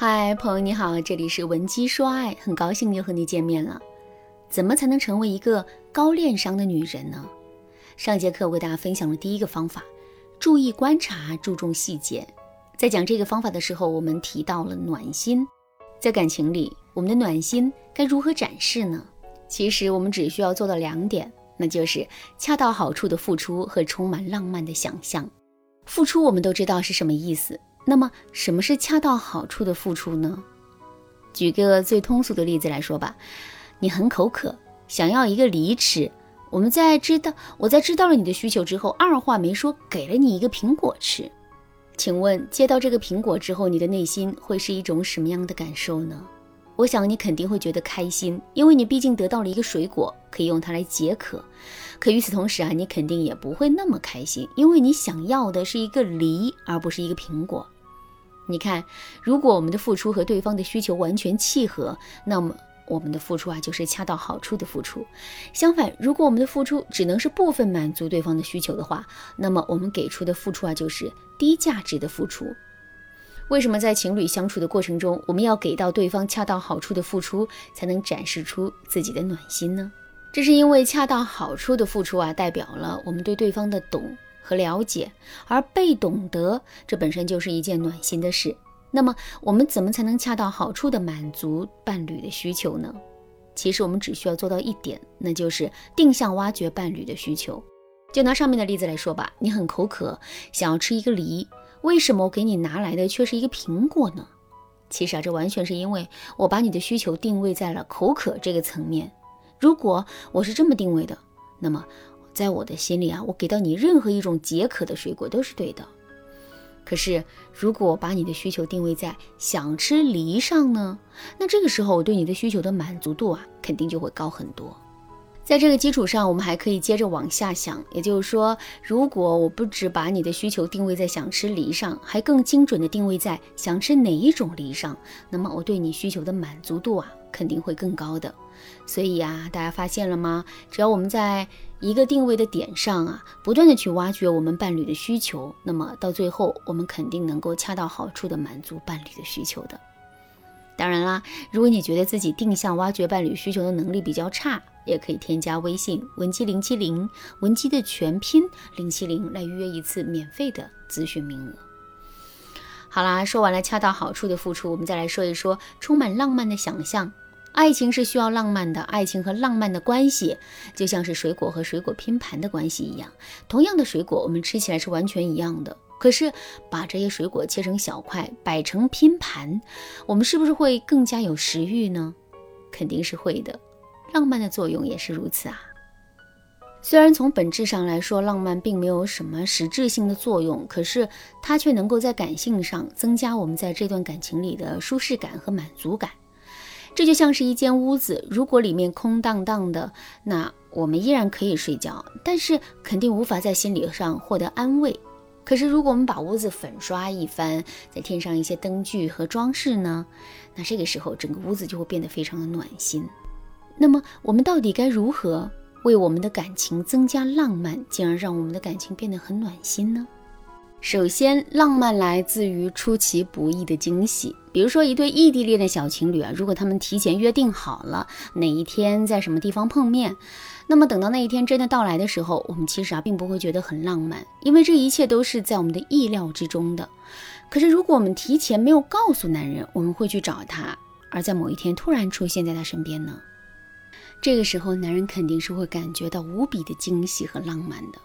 嗨，朋友你好，这里是文姬说爱，很高兴又和你见面了。怎么才能成为一个高恋商的女人呢？上节课我给大家分享了第一个方法，注意观察，注重细节。在讲这个方法的时候，我们提到了暖心，在感情里，我们的暖心该如何展示呢？其实我们只需要做到两点，那就是恰到好处的付出和充满浪漫的想象。付出我们都知道是什么意思。那么，什么是恰到好处的付出呢？举个最通俗的例子来说吧，你很口渴，想要一个梨吃。我们在知道我在知道了你的需求之后，二话没说给了你一个苹果吃。请问，接到这个苹果之后，你的内心会是一种什么样的感受呢？我想你肯定会觉得开心，因为你毕竟得到了一个水果，可以用它来解渴。可与此同时啊，你肯定也不会那么开心，因为你想要的是一个梨，而不是一个苹果。你看，如果我们的付出和对方的需求完全契合，那么我们的付出啊就是恰到好处的付出。相反，如果我们的付出只能是部分满足对方的需求的话，那么我们给出的付出啊就是低价值的付出。为什么在情侣相处的过程中，我们要给到对方恰到好处的付出，才能展示出自己的暖心呢？这是因为恰到好处的付出啊，代表了我们对对方的懂。和了解，而被懂得，这本身就是一件暖心的事。那么，我们怎么才能恰到好处地满足伴侣的需求呢？其实，我们只需要做到一点，那就是定向挖掘伴侣的需求。就拿上面的例子来说吧，你很口渴，想要吃一个梨，为什么我给你拿来的却是一个苹果呢？其实啊，这完全是因为我把你的需求定位在了口渴这个层面。如果我是这么定位的，那么。在我的心里啊，我给到你任何一种解渴的水果都是对的。可是，如果把你的需求定位在想吃梨上呢？那这个时候我对你的需求的满足度啊，肯定就会高很多。在这个基础上，我们还可以接着往下想，也就是说，如果我不只把你的需求定位在想吃梨上，还更精准的定位在想吃哪一种梨上，那么我对你需求的满足度啊，肯定会更高的。所以呀，大家发现了吗？只要我们在一个定位的点上啊，不断的去挖掘我们伴侣的需求，那么到最后，我们肯定能够恰到好处的满足伴侣的需求的。当然啦，如果你觉得自己定向挖掘伴侣需求的能力比较差，也可以添加微信文姬零七零，文姬的全拼零七零来预约一次免费的咨询名额。好啦，说完了恰到好处的付出，我们再来说一说充满浪漫的想象。爱情是需要浪漫的，爱情和浪漫的关系就像是水果和水果拼盘的关系一样。同样的水果，我们吃起来是完全一样的。可是把这些水果切成小块，摆成拼盘，我们是不是会更加有食欲呢？肯定是会的。浪漫的作用也是如此啊。虽然从本质上来说，浪漫并没有什么实质性的作用，可是它却能够在感性上增加我们在这段感情里的舒适感和满足感。这就像是一间屋子，如果里面空荡荡的，那我们依然可以睡觉，但是肯定无法在心理上获得安慰。可是如果我们把屋子粉刷一番，再添上一些灯具和装饰呢？那这个时候整个屋子就会变得非常的暖心。那么我们到底该如何为我们的感情增加浪漫，进而让我们的感情变得很暖心呢？首先，浪漫来自于出其不意的惊喜。比如说，一对异地恋的小情侣啊，如果他们提前约定好了哪一天在什么地方碰面，那么等到那一天真的到来的时候，我们其实啊并不会觉得很浪漫，因为这一切都是在我们的意料之中的。可是，如果我们提前没有告诉男人我们会去找他，而在某一天突然出现在他身边呢？这个时候，男人肯定是会感觉到无比的惊喜和浪漫的。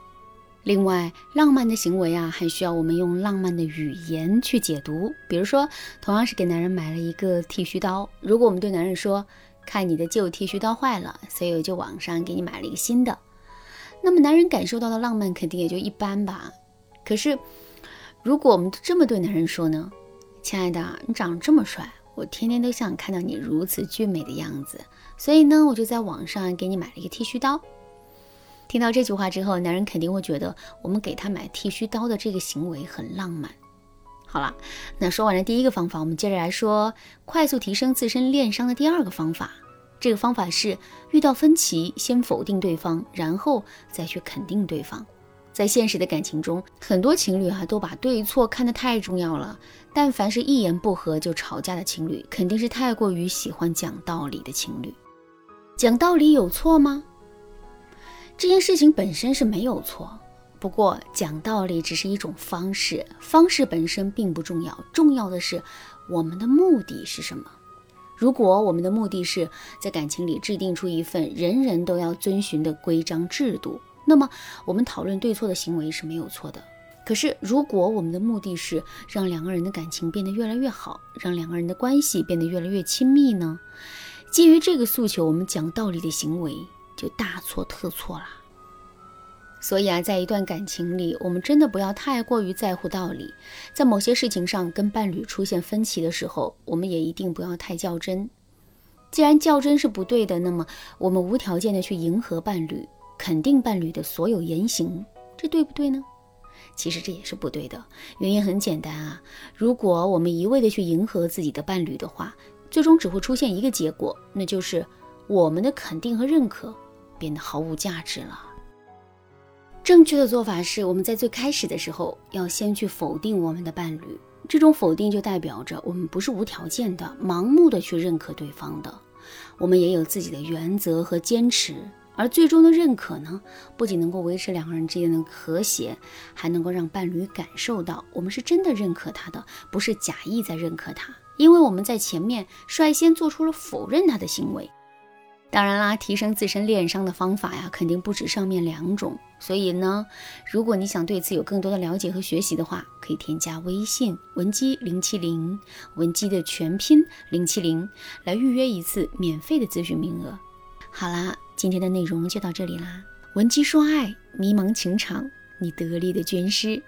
另外，浪漫的行为啊，还需要我们用浪漫的语言去解读。比如说，同样是给男人买了一个剃须刀，如果我们对男人说：“看你的旧剃须刀坏了，所以我就网上给你买了一个新的。”那么男人感受到的浪漫肯定也就一般吧。可是，如果我们这么对男人说呢？亲爱的，你长这么帅，我天天都想看到你如此俊美的样子，所以呢，我就在网上给你买了一个剃须刀。听到这句话之后，男人肯定会觉得我们给他买剃须刀的这个行为很浪漫。好了，那说完了第一个方法，我们接着来说快速提升自身恋商的第二个方法。这个方法是遇到分歧先否定对方，然后再去肯定对方。在现实的感情中，很多情侣啊都把对错看得太重要了。但凡是一言不合就吵架的情侣，肯定是太过于喜欢讲道理的情侣。讲道理有错吗？这件事情本身是没有错，不过讲道理只是一种方式，方式本身并不重要，重要的是我们的目的是什么。如果我们的目的是在感情里制定出一份人人都要遵循的规章制度。那么，我们讨论对错的行为是没有错的。可是，如果我们的目的是让两个人的感情变得越来越好，让两个人的关系变得越来越亲密呢？基于这个诉求，我们讲道理的行为就大错特错了。所以啊，在一段感情里，我们真的不要太过于在乎道理。在某些事情上跟伴侣出现分歧的时候，我们也一定不要太较真。既然较真是不对的，那么我们无条件的去迎合伴侣。肯定伴侣的所有言行，这对不对呢？其实这也是不对的。原因很简单啊，如果我们一味的去迎合自己的伴侣的话，最终只会出现一个结果，那就是我们的肯定和认可变得毫无价值了。正确的做法是，我们在最开始的时候要先去否定我们的伴侣，这种否定就代表着我们不是无条件的、盲目的去认可对方的，我们也有自己的原则和坚持。而最终的认可呢，不仅能够维持两个人之间的和谐，还能够让伴侣感受到我们是真的认可他的，不是假意在认可他。因为我们在前面率先做出了否认他的行为。当然啦，提升自身恋商的方法呀，肯定不止上面两种。所以呢，如果你想对此有更多的了解和学习的话，可以添加微信文姬零七零，文姬的全拼零七零，来预约一次免费的咨询名额。好啦。今天的内容就到这里啦，文姬说爱，迷茫情场，你得力的军师。